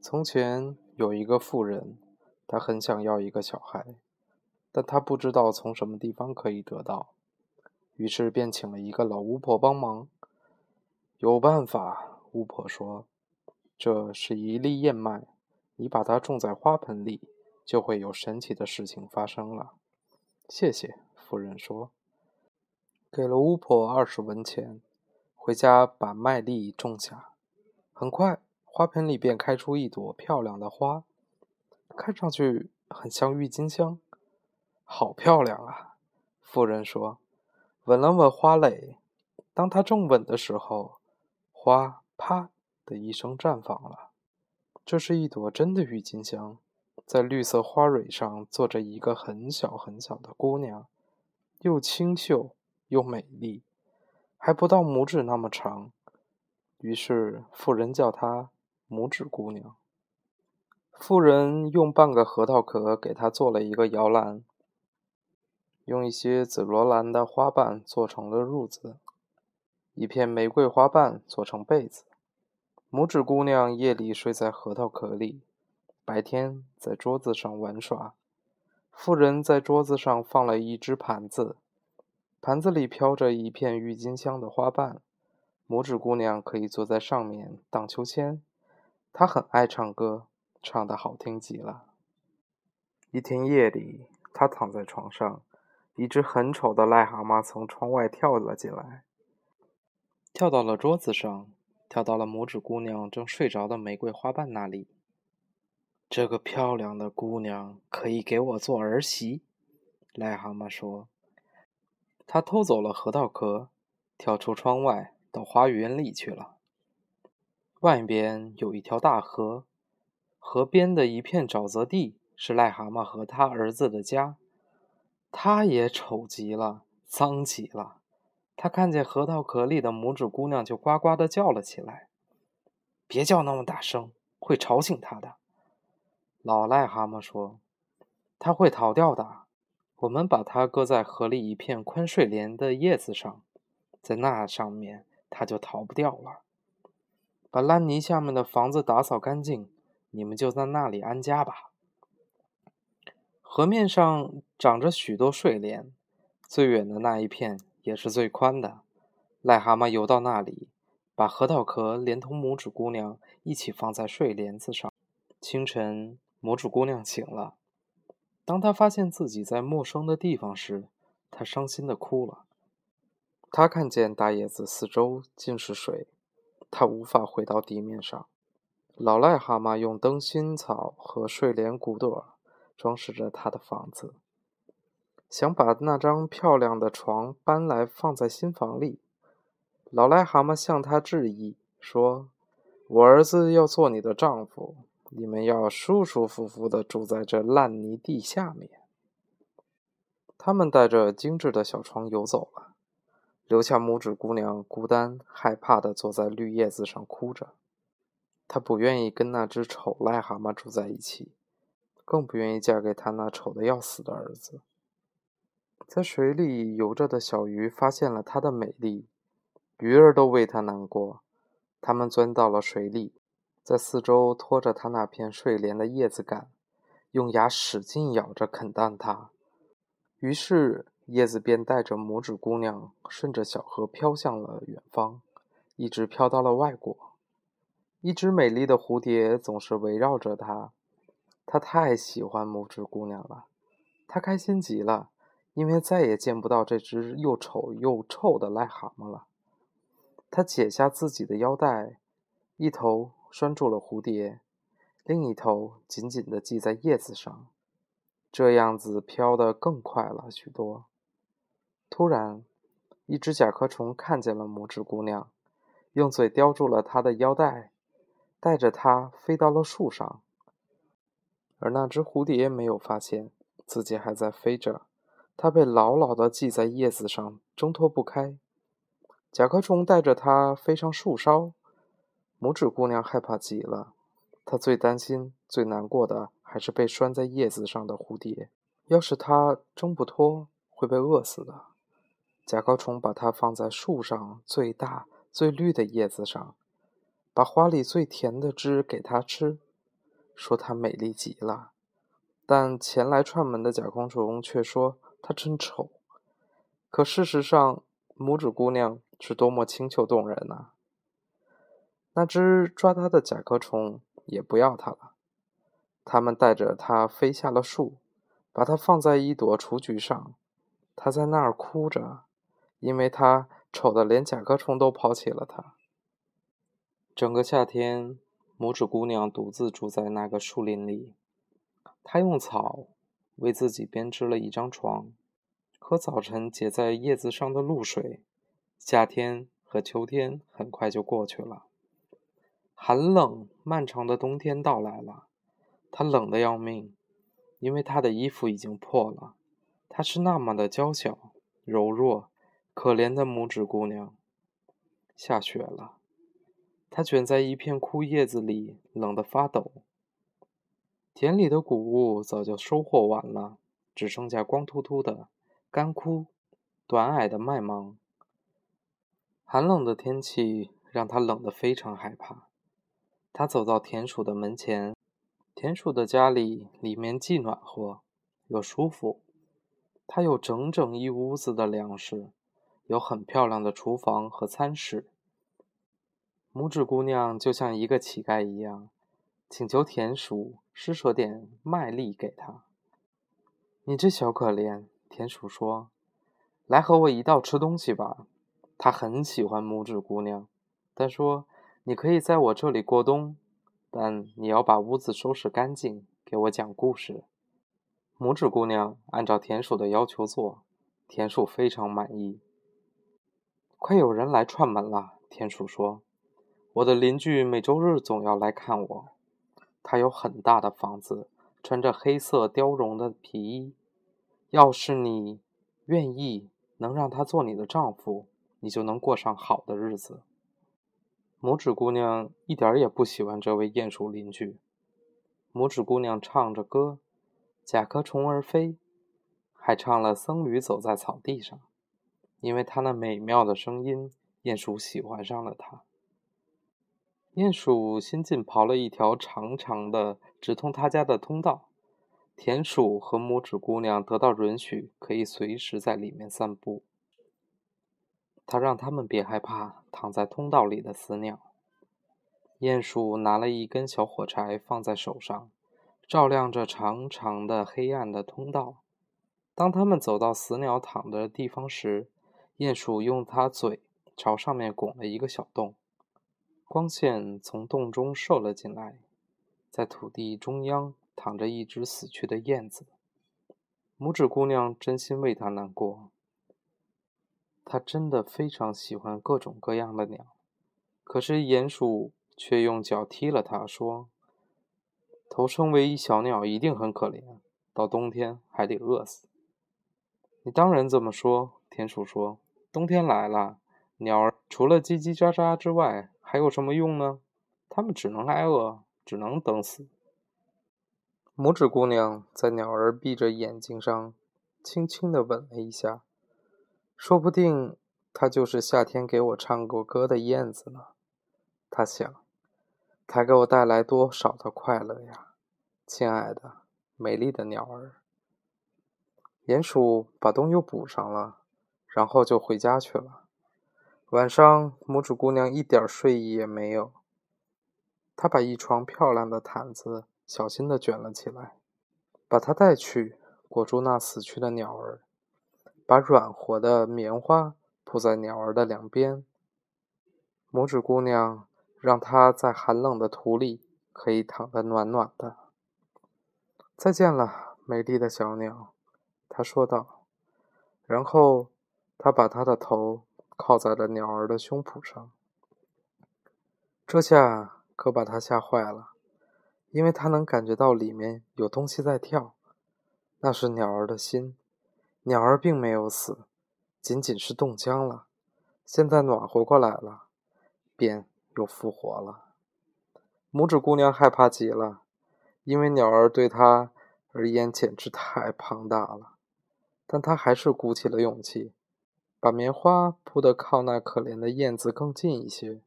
从前有一个妇人，她很想要一个小孩，但她不知道从什么地方可以得到，于是便请了一个老巫婆帮忙。有办法，巫婆说：“这是一粒燕麦，你把它种在花盆里，就会有神奇的事情发生了。”谢谢，夫人说，给了巫婆二十文钱，回家把麦粒种下。很快。花盆里便开出一朵漂亮的花，看上去很像郁金香，好漂亮啊！妇人说，吻了吻花蕾。当她正吻的时候，花啪的一声绽放了。这是一朵真的郁金香，在绿色花蕊上坐着一个很小很小的姑娘，又清秀又美丽，还不到拇指那么长。于是妇人叫她。拇指姑娘，妇人用半个核桃壳给她做了一个摇篮，用一些紫罗兰的花瓣做成了褥子，一片玫瑰花瓣做成被子。拇指姑娘夜里睡在核桃壳里，白天在桌子上玩耍。妇人在桌子上放了一只盘子，盘子里飘着一片郁金香的花瓣，拇指姑娘可以坐在上面荡秋千。他很爱唱歌，唱得好听极了。一天夜里，他躺在床上，一只很丑的癞蛤蟆从窗外跳了进来，跳到了桌子上，跳到了拇指姑娘正睡着的玫瑰花瓣那里。这个漂亮的姑娘可以给我做儿媳，癞蛤蟆说。他偷走了核桃壳，跳出窗外，到花园里去了。外边有一条大河，河边的一片沼泽地是癞蛤蟆和他儿子的家。他也丑极了，脏极了。他看见核桃壳里的拇指姑娘，就呱呱的叫了起来：“别叫那么大声，会吵醒他的。”老癞蛤蟆说：“他会逃掉的。我们把它搁在河里一片宽睡莲的叶子上，在那上面，它就逃不掉了。”把烂泥下面的房子打扫干净，你们就在那里安家吧。河面上长着许多睡莲，最远的那一片也是最宽的。癞蛤蟆游到那里，把核桃壳连同拇指姑娘一起放在睡莲子上。清晨，拇指姑娘醒了。当她发现自己在陌生的地方时，她伤心的哭了。她看见大叶子四周尽是水。他无法回到地面上。老癞蛤蟆用灯芯草和睡莲骨朵装饰着他的房子，想把那张漂亮的床搬来放在新房里。老癞蛤蟆向他致意说：“我儿子要做你的丈夫，你们要舒舒服服地住在这烂泥地下面。”他们带着精致的小床游走了。留下拇指姑娘孤单害怕地坐在绿叶子上哭着，她不愿意跟那只丑癞蛤蟆住在一起，更不愿意嫁给他那丑得要死的儿子。在水里游着的小鱼发现了她的美丽，鱼儿都为她难过，它们钻到了水里，在四周拖着她那片睡莲的叶子杆，用牙使劲咬着啃淡它。于是。叶子便带着拇指姑娘顺着小河飘向了远方，一直飘到了外国。一只美丽的蝴蝶总是围绕着它，它太喜欢拇指姑娘了。它开心极了，因为再也见不到这只又丑又臭的癞蛤蟆了。它解下自己的腰带，一头拴住了蝴蝶，另一头紧紧地系在叶子上，这样子飘得更快了许多。突然，一只甲壳虫看见了拇指姑娘，用嘴叼住了她的腰带，带着她飞到了树上。而那只蝴蝶没有发现自己还在飞着，它被牢牢地系在叶子上，挣脱不开。甲壳虫带着它飞上树梢，拇指姑娘害怕极了，她最担心、最难过的还是被拴在叶子上的蝴蝶，要是它挣不脱，会被饿死的。甲壳虫把它放在树上最大、最绿的叶子上，把花里最甜的汁给它吃。说它美丽极了，但前来串门的甲壳虫却说它真丑。可事实上，拇指姑娘是多么清秀动人啊！那只抓她的甲壳虫也不要它了，他们带着它飞下了树，把它放在一朵雏菊上。它在那儿哭着，因为她丑的连甲壳虫都抛弃了她。整个夏天，拇指姑娘独自住在那个树林里。她用草为自己编织了一张床，和早晨结在叶子上的露水。夏天和秋天很快就过去了，寒冷漫长的冬天到来了。她冷得要命，因为她的衣服已经破了。她是那么的娇小、柔弱、可怜的拇指姑娘。下雪了，她卷在一片枯叶子里，冷得发抖。田里的谷物早就收获完了，只剩下光秃秃的、干枯、短矮的麦芒。寒冷的天气让她冷得非常害怕。她走到田鼠的门前，田鼠的家里里面既暖和又舒服。它有整整一屋子的粮食，有很漂亮的厨房和餐室。拇指姑娘就像一个乞丐一样，请求田鼠施舍点麦粒给她。你这小可怜，田鼠说：“来和我一道吃东西吧。”他很喜欢拇指姑娘，他说：“你可以在我这里过冬，但你要把屋子收拾干净，给我讲故事。”拇指姑娘按照田鼠的要求做，田鼠非常满意。快有人来串门了，田鼠说：“我的邻居每周日总要来看我。他有很大的房子，穿着黑色貂绒的皮衣。要是你愿意，能让他做你的丈夫，你就能过上好的日子。”拇指姑娘一点也不喜欢这位鼹鼠邻居。拇指姑娘唱着歌。甲壳虫儿飞，还唱了《僧侣走在草地上》，因为它那美妙的声音，鼹鼠喜欢上了它。鼹鼠新近刨了一条长长的直通他家的通道，田鼠和拇指姑娘得到允许，可以随时在里面散步。他让他们别害怕躺在通道里的死鸟。鼹鼠拿了一根小火柴放在手上。照亮着长长的黑暗的通道。当他们走到死鸟躺的地方时，鼹鼠用它嘴朝上面拱了一个小洞，光线从洞中射了进来。在土地中央躺着一只死去的燕子。拇指姑娘真心为它难过。她真的非常喜欢各种各样的鸟，可是鼹鼠却用脚踢了它，说。头生为一小鸟一定很可怜，到冬天还得饿死。你当然这么说，田鼠说。冬天来了，鸟儿除了叽叽喳喳之外，还有什么用呢？它们只能挨饿，只能等死。拇指姑娘在鸟儿闭着眼睛上轻轻地吻了一下，说不定它就是夏天给我唱过歌的燕子呢。她想。它给我带来多少的快乐呀，亲爱的、美丽的鸟儿！鼹鼠把洞又补上了，然后就回家去了。晚上，拇指姑娘一点睡意也没有。她把一床漂亮的毯子小心地卷了起来，把它带去裹住那死去的鸟儿，把软和的棉花铺在鸟儿的两边。拇指姑娘。让它在寒冷的土里可以躺得暖暖的。再见了，美丽的小鸟，她说道。然后他把他的头靠在了鸟儿的胸脯上。这下可把他吓坏了，因为他能感觉到里面有东西在跳。那是鸟儿的心。鸟儿并没有死，仅仅是冻僵了。现在暖和过来了，便。又复活了，拇指姑娘害怕极了，因为鸟儿对她而言简直太庞大了。但她还是鼓起了勇气，把棉花铺得靠那可怜的燕子更近一些，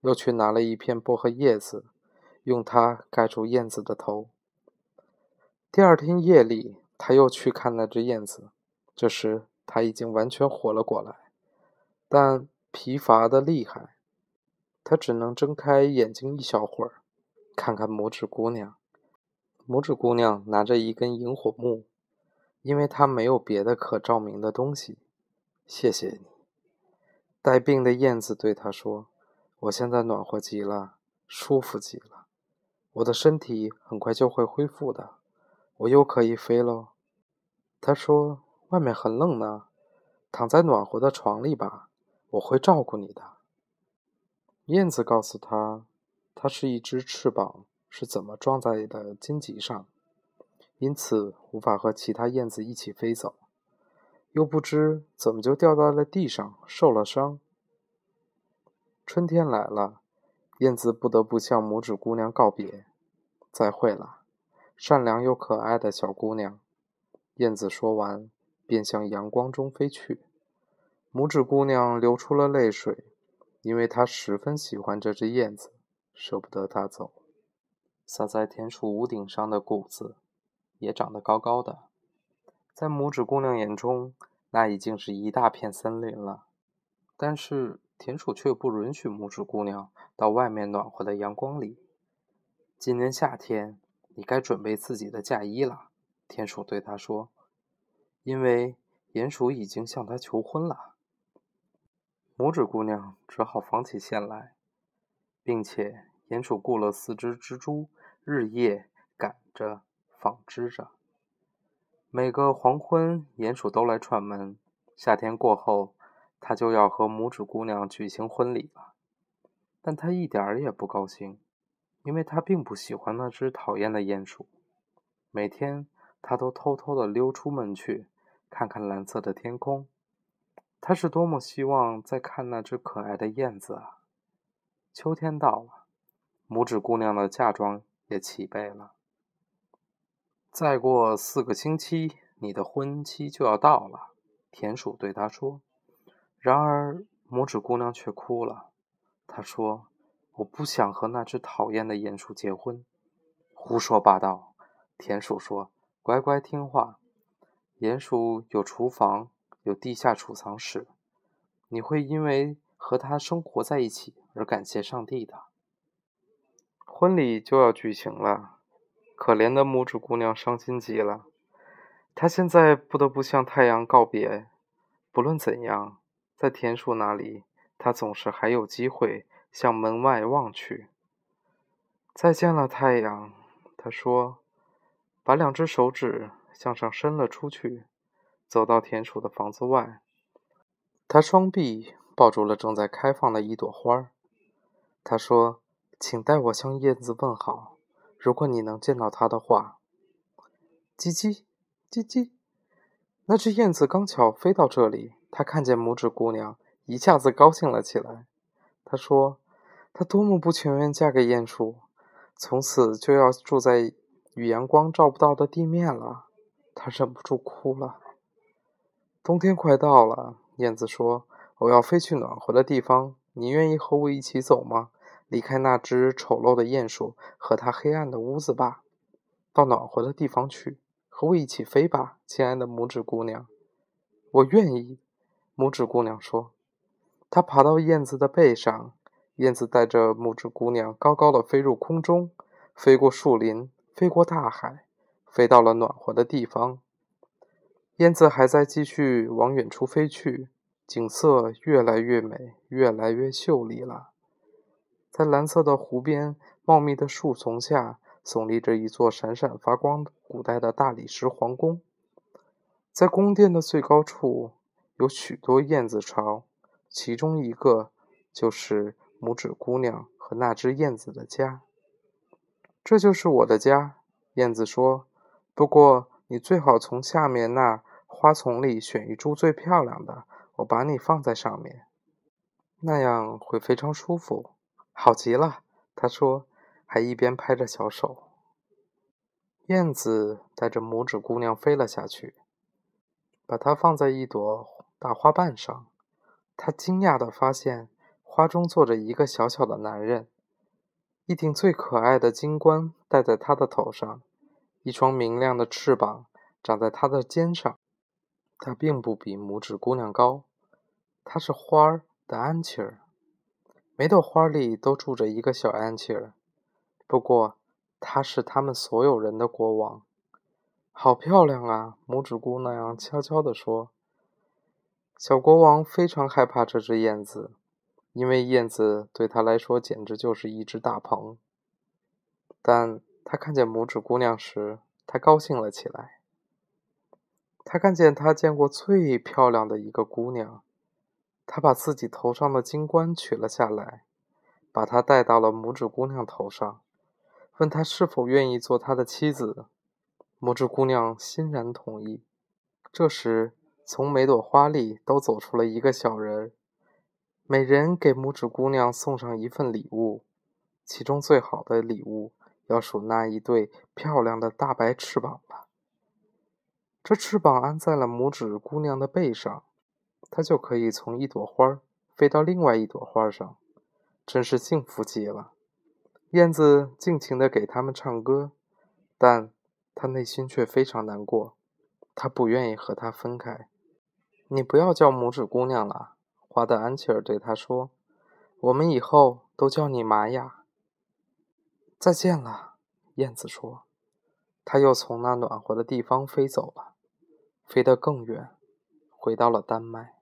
又去拿了一片薄荷叶子，用它盖住燕子的头。第二天夜里，他又去看那只燕子，这时他已经完全活了过来，但疲乏的厉害。他只能睁开眼睛一小会儿，看看拇指姑娘。拇指姑娘拿着一根萤火木，因为她没有别的可照明的东西。谢谢你，带病的燕子对他说：“我现在暖和极了，舒服极了，我的身体很快就会恢复的，我又可以飞喽。”他说：“外面很冷呢，躺在暖和的床里吧，我会照顾你的。”燕子告诉他：“它是一只翅膀。”是怎么撞在的荆棘上，因此无法和其他燕子一起飞走，又不知怎么就掉在了地上，受了伤。春天来了，燕子不得不向拇指姑娘告别：“再会了，善良又可爱的小姑娘。”燕子说完，便向阳光中飞去。拇指姑娘流出了泪水，因为她十分喜欢这只燕子，舍不得它走。撒在田鼠屋顶上的谷子，也长得高高的。在拇指姑娘眼中，那已经是一大片森林了。但是田鼠却不允许拇指姑娘到外面暖和的阳光里。今年夏天，你该准备自己的嫁衣了。田鼠对她说：“因为鼹鼠已经向她求婚了。”拇指姑娘只好纺起线来，并且鼹鼠雇了四只蜘蛛。日夜赶着纺织着，每个黄昏，鼹鼠都来串门。夏天过后，他就要和拇指姑娘举行婚礼了。但他一点儿也不高兴，因为他并不喜欢那只讨厌的鼹鼠。每天，他都偷偷地溜出门去，看看蓝色的天空。他是多么希望再看那只可爱的燕子啊！秋天到了，拇指姑娘的嫁妆。也齐备了。再过四个星期，你的婚期就要到了。田鼠对他说。然而，拇指姑娘却哭了。她说：“我不想和那只讨厌的鼹鼠结婚。”胡说八道！田鼠说：“乖乖听话。鼹鼠有厨房，有地下储藏室。你会因为和它生活在一起而感谢上帝的。”婚礼就要举行了，可怜的拇指姑娘伤心极了。她现在不得不向太阳告别。不论怎样，在田鼠那里，她总是还有机会向门外望去。再见了，太阳，她说，把两只手指向上伸了出去，走到田鼠的房子外。她双臂抱住了正在开放的一朵花。她说。请代我向燕子问好。如果你能见到它的话，叽叽，叽叽。那只燕子刚巧飞到这里，它看见拇指姑娘，一下子高兴了起来。他说：“她多么不情愿嫁给鼹鼠，从此就要住在与阳光照不到的地面了。”他忍不住哭了。冬天快到了，燕子说：“我要飞去暖和的地方，你愿意和我一起走吗？”离开那只丑陋的鼹鼠和它黑暗的屋子吧，到暖和的地方去，和我一起飞吧，亲爱的拇指姑娘。我愿意，拇指姑娘说。她爬到燕子的背上，燕子带着拇指姑娘高高的飞入空中，飞过树林，飞过大海，飞到了暖和的地方。燕子还在继续往远处飞去，景色越来越美，越来越秀丽了。在蓝色的湖边，茂密的树丛下，耸立着一座闪闪发光的古代的大理石皇宫。在宫殿的最高处，有许多燕子巢，其中一个就是拇指姑娘和那只燕子的家。这就是我的家，燕子说。不过，你最好从下面那花丛里选一株最漂亮的，我把你放在上面，那样会非常舒服。好极了，他说，还一边拍着小手。燕子带着拇指姑娘飞了下去，把它放在一朵大花瓣上。他惊讶地发现，花中坐着一个小小的男人。一顶最可爱的金冠戴在他的头上，一双明亮的翅膀长在他的肩上。他并不比拇指姑娘高，她是花儿的安琪儿。每朵花里都住着一个小安琪儿，不过他是他们所有人的国王。好漂亮啊！拇指姑娘悄悄地说。小国王非常害怕这只燕子，因为燕子对他来说简直就是一只大鹏。但他看见拇指姑娘时，他高兴了起来。他看见他见过最漂亮的一个姑娘。他把自己头上的金冠取了下来，把它戴到了拇指姑娘头上，问她是否愿意做他的妻子。拇指姑娘欣然同意。这时，从每朵花里都走出了一个小人，每人给拇指姑娘送上一份礼物，其中最好的礼物要数那一对漂亮的大白翅膀了。这翅膀安在了拇指姑娘的背上。它就可以从一朵花飞到另外一朵花上，真是幸福极了。燕子尽情地给他们唱歌，但他内心却非常难过。他不愿意和她分开。你不要叫拇指姑娘了，花的安琪儿对他说：“我们以后都叫你玛雅。”再见了，燕子说。它又从那暖和的地方飞走了，飞得更远，回到了丹麦。